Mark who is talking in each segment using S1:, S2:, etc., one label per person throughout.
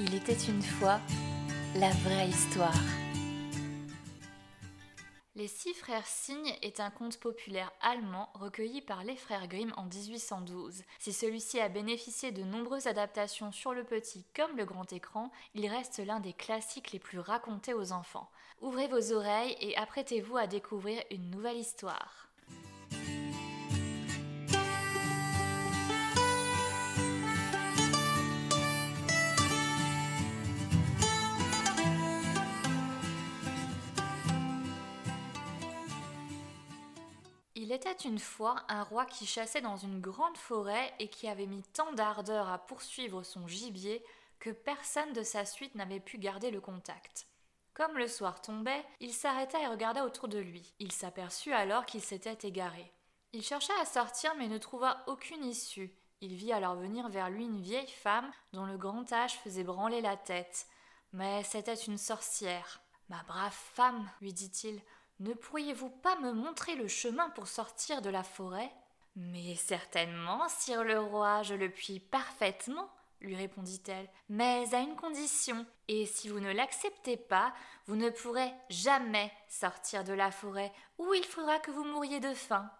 S1: Il était une fois la vraie histoire. Les Six Frères Cygnes est un conte populaire allemand recueilli par les frères Grimm en 1812. Si celui-ci a bénéficié de nombreuses adaptations sur le petit comme le grand écran, il reste l'un des classiques les plus racontés aux enfants. Ouvrez vos oreilles et apprêtez-vous à découvrir une nouvelle histoire. Il était une fois un roi qui chassait dans une grande forêt et qui avait mis tant d'ardeur à poursuivre son gibier que personne de sa suite n'avait pu garder le contact. Comme le soir tombait, il s'arrêta et regarda autour de lui. Il s'aperçut alors qu'il s'était égaré. Il chercha à sortir mais ne trouva aucune issue. Il vit alors venir vers lui une vieille femme dont le grand âge faisait branler la tête. Mais c'était une sorcière. Ma brave femme, lui dit-il, ne pourriez-vous pas me montrer le chemin pour sortir de la forêt? Mais certainement, sire le roi, je le puis parfaitement, lui répondit-elle, mais à une condition, et si vous ne l'acceptez pas, vous ne pourrez jamais sortir de la forêt, ou il faudra que vous mouriez de faim.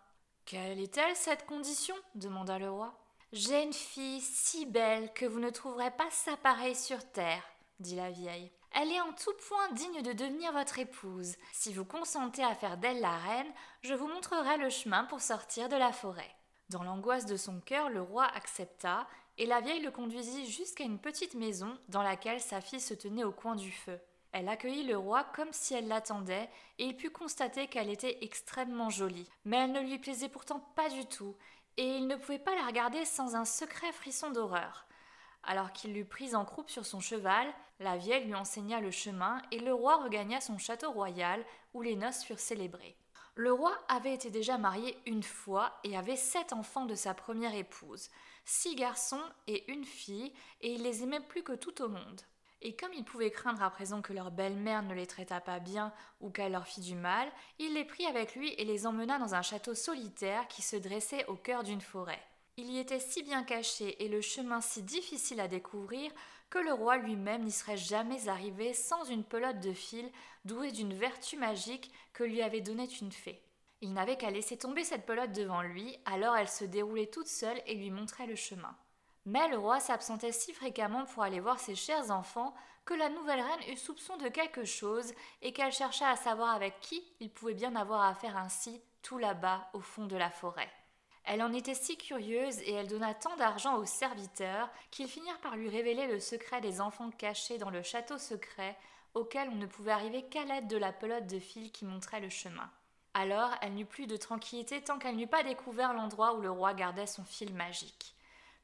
S1: Quelle est-elle cette condition? demanda le roi. J'ai une fille si belle que vous ne trouverez pas sa pareille sur terre, dit la vieille. Elle est en tout point digne de devenir votre épouse. Si vous consentez à faire d'elle la reine, je vous montrerai le chemin pour sortir de la forêt. Dans l'angoisse de son cœur, le roi accepta, et la vieille le conduisit jusqu'à une petite maison dans laquelle sa fille se tenait au coin du feu. Elle accueillit le roi comme si elle l'attendait, et il put constater qu'elle était extrêmement jolie. Mais elle ne lui plaisait pourtant pas du tout, et il ne pouvait pas la regarder sans un secret frisson d'horreur. Alors qu'il l'eut prise en croupe sur son cheval, la vieille lui enseigna le chemin et le roi regagna son château royal où les noces furent célébrées. Le roi avait été déjà marié une fois et avait sept enfants de sa première épouse, six garçons et une fille, et il les aimait plus que tout au monde. Et comme il pouvait craindre à présent que leur belle-mère ne les traitât pas bien ou qu'elle leur fît du mal, il les prit avec lui et les emmena dans un château solitaire qui se dressait au cœur d'une forêt. Il y était si bien caché et le chemin si difficile à découvrir que le roi lui-même n'y serait jamais arrivé sans une pelote de fil douée d'une vertu magique que lui avait donnée une fée. Il n'avait qu'à laisser tomber cette pelote devant lui, alors elle se déroulait toute seule et lui montrait le chemin. Mais le roi s'absentait si fréquemment pour aller voir ses chers enfants que la nouvelle reine eut soupçon de quelque chose et qu'elle chercha à savoir avec qui il pouvait bien avoir affaire ainsi tout là-bas au fond de la forêt. Elle en était si curieuse et elle donna tant d'argent aux serviteurs qu'ils finirent par lui révéler le secret des enfants cachés dans le château secret auquel on ne pouvait arriver qu'à l'aide de la pelote de fil qui montrait le chemin. Alors elle n'eut plus de tranquillité tant qu'elle n'eut pas découvert l'endroit où le roi gardait son fil magique.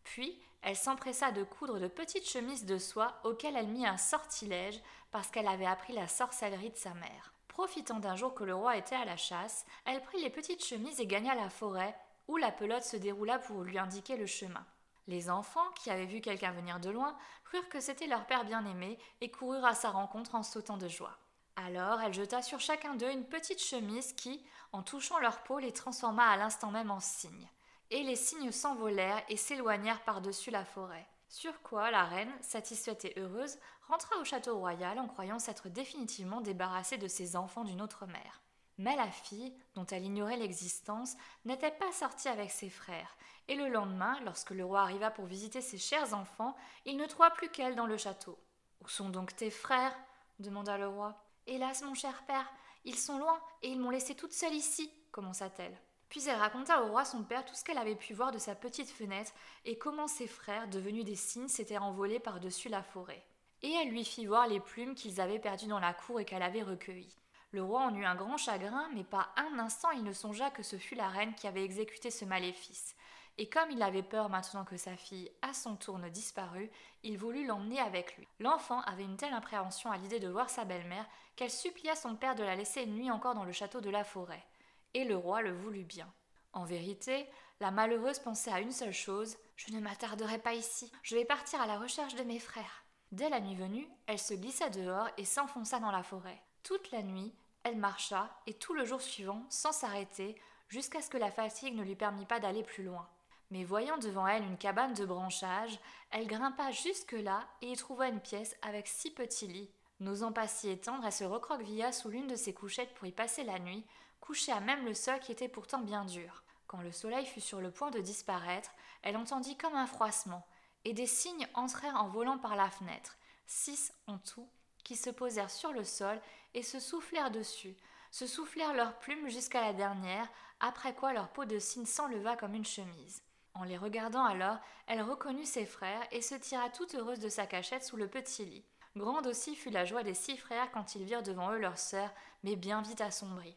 S1: Puis elle s'empressa de coudre de petites chemises de soie auxquelles elle mit un sortilège parce qu'elle avait appris la sorcellerie de sa mère. Profitant d'un jour que le roi était à la chasse, elle prit les petites chemises et gagna la forêt où la pelote se déroula pour lui indiquer le chemin. Les enfants, qui avaient vu quelqu'un venir de loin, crurent que c'était leur père bien-aimé et coururent à sa rencontre en sautant de joie. Alors elle jeta sur chacun d'eux une petite chemise qui, en touchant leur peau, les transforma à l'instant même en cygnes. Et les cygnes s'envolèrent et s'éloignèrent par-dessus la forêt. Sur quoi la reine, satisfaite et heureuse, rentra au château royal en croyant s'être définitivement débarrassée de ses enfants d'une autre mère. Mais la fille, dont elle ignorait l'existence, n'était pas sortie avec ses frères, et le lendemain, lorsque le roi arriva pour visiter ses chers enfants, il ne trouva plus qu'elle dans le château. Où sont donc tes frères? demanda le roi. Hélas, mon cher père, ils sont loin, et ils m'ont laissée toute seule ici, commença-t-elle. Puis elle raconta au roi son père tout ce qu'elle avait pu voir de sa petite fenêtre, et comment ses frères, devenus des cygnes, s'étaient envolés par-dessus la forêt. Et elle lui fit voir les plumes qu'ils avaient perdues dans la cour et qu'elle avait recueillies. Le roi en eut un grand chagrin, mais pas un instant il ne songea que ce fut la reine qui avait exécuté ce maléfice. Et comme il avait peur maintenant que sa fille, à son tour, ne disparût, il voulut l'emmener avec lui. L'enfant avait une telle impréhension à l'idée de voir sa belle-mère qu'elle supplia son père de la laisser une nuit encore dans le château de la forêt. Et le roi le voulut bien. En vérité, la malheureuse pensait à une seule chose Je ne m'attarderai pas ici, je vais partir à la recherche de mes frères. Dès la nuit venue, elle se glissa dehors et s'enfonça dans la forêt. Toute la nuit, elle marcha, et tout le jour suivant, sans s'arrêter, jusqu'à ce que la fatigue ne lui permît pas d'aller plus loin. Mais voyant devant elle une cabane de branchages, elle grimpa jusque-là et y trouva une pièce avec six petits lits. N'osant pas s'y étendre, elle se recroquevilla sous l'une de ses couchettes pour y passer la nuit, couchée à même le sol qui était pourtant bien dur. Quand le soleil fut sur le point de disparaître, elle entendit comme un froissement, et des cygnes entrèrent en volant par la fenêtre, six en tout, qui se posèrent sur le sol et se soufflèrent dessus, se soufflèrent leurs plumes jusqu'à la dernière, après quoi leur peau de cygne s'enleva comme une chemise. En les regardant alors, elle reconnut ses frères et se tira toute heureuse de sa cachette sous le petit lit. Grande aussi fut la joie des six frères quand ils virent devant eux leur sœur, mais bien vite assombrie.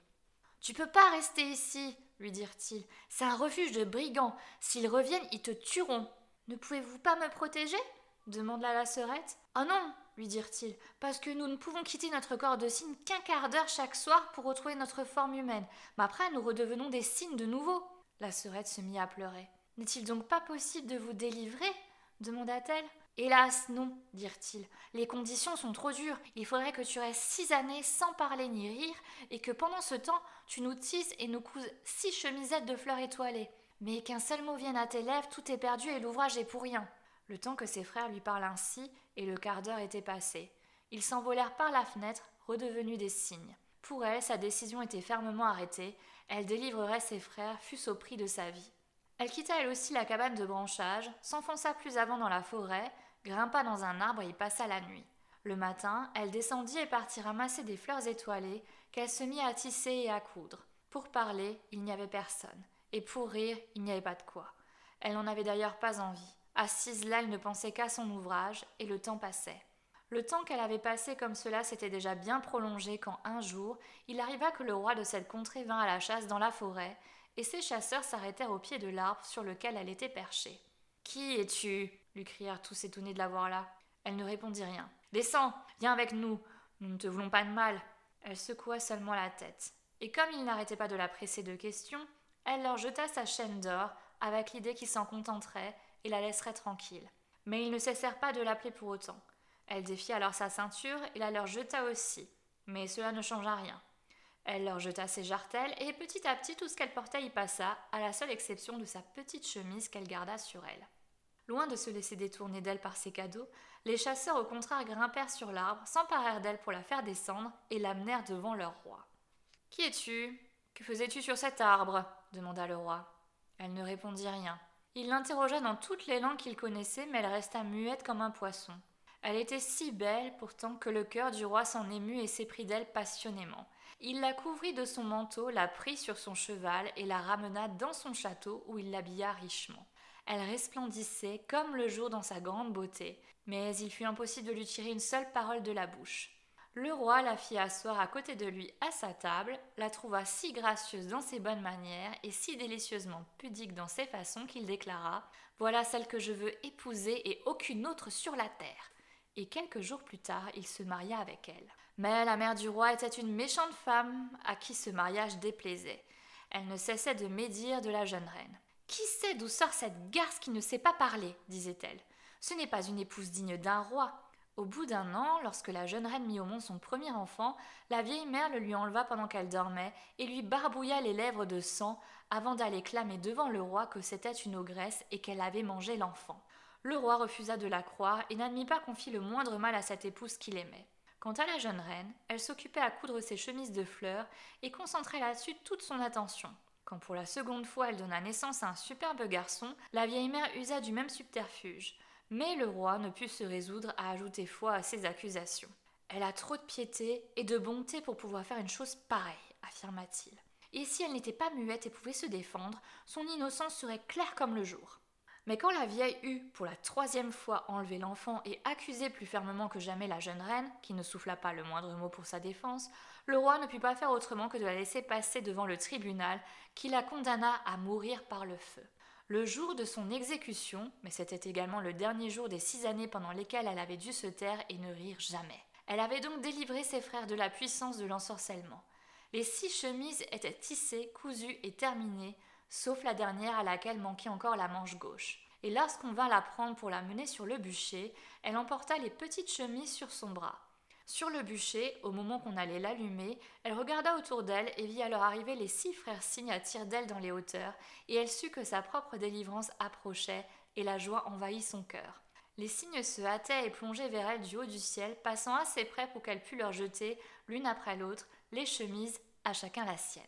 S1: Tu peux pas rester ici, lui dirent-ils. C'est un refuge de brigands. S'ils reviennent, ils te tueront. Ne pouvez-vous pas me protéger? demanda la sœurette. Ah non, lui dirent-ils, parce que nous ne pouvons quitter notre corps de cygne qu'un quart d'heure chaque soir pour retrouver notre forme humaine. Mais après, nous redevenons des cygnes de nouveau. La sœurette se mit à pleurer. N'est-il donc pas possible de vous délivrer? demanda-t-elle. Hélas, non, dirent-ils. Les conditions sont trop dures. Il faudrait que tu restes six années sans parler ni rire, et que pendant ce temps, tu nous tisses et nous couses six chemisettes de fleurs étoilées. Mais qu'un seul mot vienne à tes lèvres, tout est perdu et l'ouvrage est pour rien. Le temps que ses frères lui parlent ainsi, et le quart d'heure était passé. Ils s'envolèrent par la fenêtre, redevenus des cygnes. Pour elle, sa décision était fermement arrêtée. Elle délivrerait ses frères, fût-ce au prix de sa vie. Elle quitta elle aussi la cabane de branchage, s'enfonça plus avant dans la forêt, grimpa dans un arbre et y passa la nuit. Le matin, elle descendit et partit ramasser des fleurs étoilées qu'elle se mit à tisser et à coudre. Pour parler, il n'y avait personne, et pour rire, il n'y avait pas de quoi. Elle n'en avait d'ailleurs pas envie. Assise là, elle ne pensait qu'à son ouvrage, et le temps passait. Le temps qu'elle avait passé comme cela s'était déjà bien prolongé quand un jour, il arriva que le roi de cette contrée vint à la chasse dans la forêt, et ses chasseurs s'arrêtèrent au pied de l'arbre sur lequel elle était perchée. Qui es-tu? lui crièrent tous étonnés de la voir là. Elle ne répondit rien. Descends, viens avec nous. Nous ne te voulons pas de mal. Elle secoua seulement la tête. Et comme il n'arrêtait pas de la presser de questions, elle leur jeta sa chaîne d'or, avec l'idée qu'ils s'en contenteraient et la laisseraient tranquille. Mais ils ne cessèrent pas de l'appeler pour autant. Elle défit alors sa ceinture et la leur jeta aussi. Mais cela ne changea rien. Elle leur jeta ses jartelles et petit à petit tout ce qu'elle portait y passa, à la seule exception de sa petite chemise qu'elle garda sur elle. Loin de se laisser détourner d'elle par ses cadeaux, les chasseurs au contraire grimpèrent sur l'arbre, s'emparèrent d'elle pour la faire descendre et l'amenèrent devant leur roi. Qui es-tu? Que faisais-tu sur cet arbre? demanda le roi. Elle ne répondit rien. Il l'interrogea dans toutes les langues qu'il connaissait, mais elle resta muette comme un poisson. Elle était si belle pourtant que le cœur du roi s'en émut et s'éprit d'elle passionnément. Il la couvrit de son manteau, la prit sur son cheval et la ramena dans son château où il l'habilla richement. Elle resplendissait comme le jour dans sa grande beauté, mais il fut impossible de lui tirer une seule parole de la bouche. Le roi la fit asseoir à côté de lui à sa table, la trouva si gracieuse dans ses bonnes manières et si délicieusement pudique dans ses façons qu'il déclara Voilà celle que je veux épouser et aucune autre sur la terre. Et quelques jours plus tard, il se maria avec elle. Mais la mère du roi était une méchante femme à qui ce mariage déplaisait. Elle ne cessait de médire de la jeune reine. Qui sait d'où sort cette garce qui ne sait pas parler? disait-elle. Ce n'est pas une épouse digne d'un roi. Au bout d'un an, lorsque la jeune reine mit au monde son premier enfant, la vieille mère le lui enleva pendant qu'elle dormait et lui barbouilla les lèvres de sang avant d'aller clamer devant le roi que c'était une ogresse et qu'elle avait mangé l'enfant. Le roi refusa de la croire et n'admit pas qu'on fît le moindre mal à cette épouse qu'il aimait. Quant à la jeune reine, elle s'occupait à coudre ses chemises de fleurs et concentrait là-dessus toute son attention. Quand pour la seconde fois elle donna naissance à un superbe garçon, la vieille mère usa du même subterfuge. Mais le roi ne put se résoudre à ajouter foi à ses accusations. Elle a trop de piété et de bonté pour pouvoir faire une chose pareille, affirma-t-il. Et si elle n'était pas muette et pouvait se défendre, son innocence serait claire comme le jour. Mais quand la vieille eut, pour la troisième fois, enlevé l'enfant et accusé plus fermement que jamais la jeune reine, qui ne souffla pas le moindre mot pour sa défense, le roi ne put pas faire autrement que de la laisser passer devant le tribunal, qui la condamna à mourir par le feu. Le jour de son exécution, mais c'était également le dernier jour des six années pendant lesquelles elle avait dû se taire et ne rire jamais. Elle avait donc délivré ses frères de la puissance de l'ensorcellement. Les six chemises étaient tissées, cousues et terminées, sauf la dernière à laquelle manquait encore la manche gauche. Et lorsqu'on vint la prendre pour la mener sur le bûcher, elle emporta les petites chemises sur son bras. Sur le bûcher, au moment qu'on allait l'allumer, elle regarda autour d'elle et vit alors arriver les six frères cygnes à tire d'aile dans les hauteurs, et elle sut que sa propre délivrance approchait, et la joie envahit son cœur. Les cygnes se hâtaient et plongeaient vers elle du haut du ciel, passant assez près pour qu'elle pût leur jeter, l'une après l'autre, les chemises, à chacun la sienne.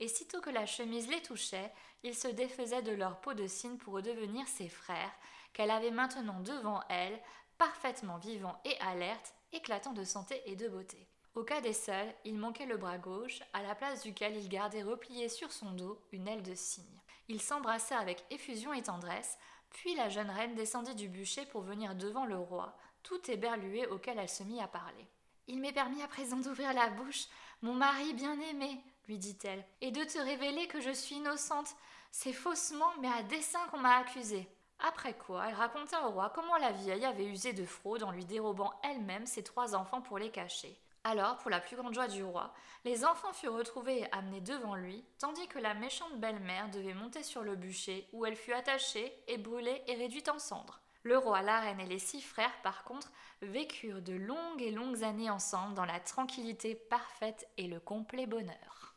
S1: Et sitôt que la chemise les touchait, ils se défaisaient de leur peau de cygne pour redevenir ses frères, qu'elle avait maintenant devant elle, parfaitement vivants et alertes, éclatant de santé et de beauté. Au cas des seuls, il manquait le bras gauche, à la place duquel il gardait replié sur son dos une aile de cygne. Ils s'embrassèrent avec effusion et tendresse, puis la jeune reine descendit du bûcher pour venir devant le roi, tout éberlué auquel elle se mit à parler. Il m'est permis à présent d'ouvrir la bouche, mon mari bien-aimé, lui dit-elle, et de te révéler que je suis innocente. C'est faussement, mais à dessein qu'on m'a accusée. Après quoi, elle raconta au roi comment la vieille avait usé de fraude en lui dérobant elle-même ses trois enfants pour les cacher. Alors, pour la plus grande joie du roi, les enfants furent retrouvés et amenés devant lui, tandis que la méchante belle-mère devait monter sur le bûcher, où elle fut attachée et brûlée et réduite en cendres. Le roi, la reine et les six frères, par contre, vécurent de longues et longues années ensemble dans la tranquillité parfaite et le complet bonheur.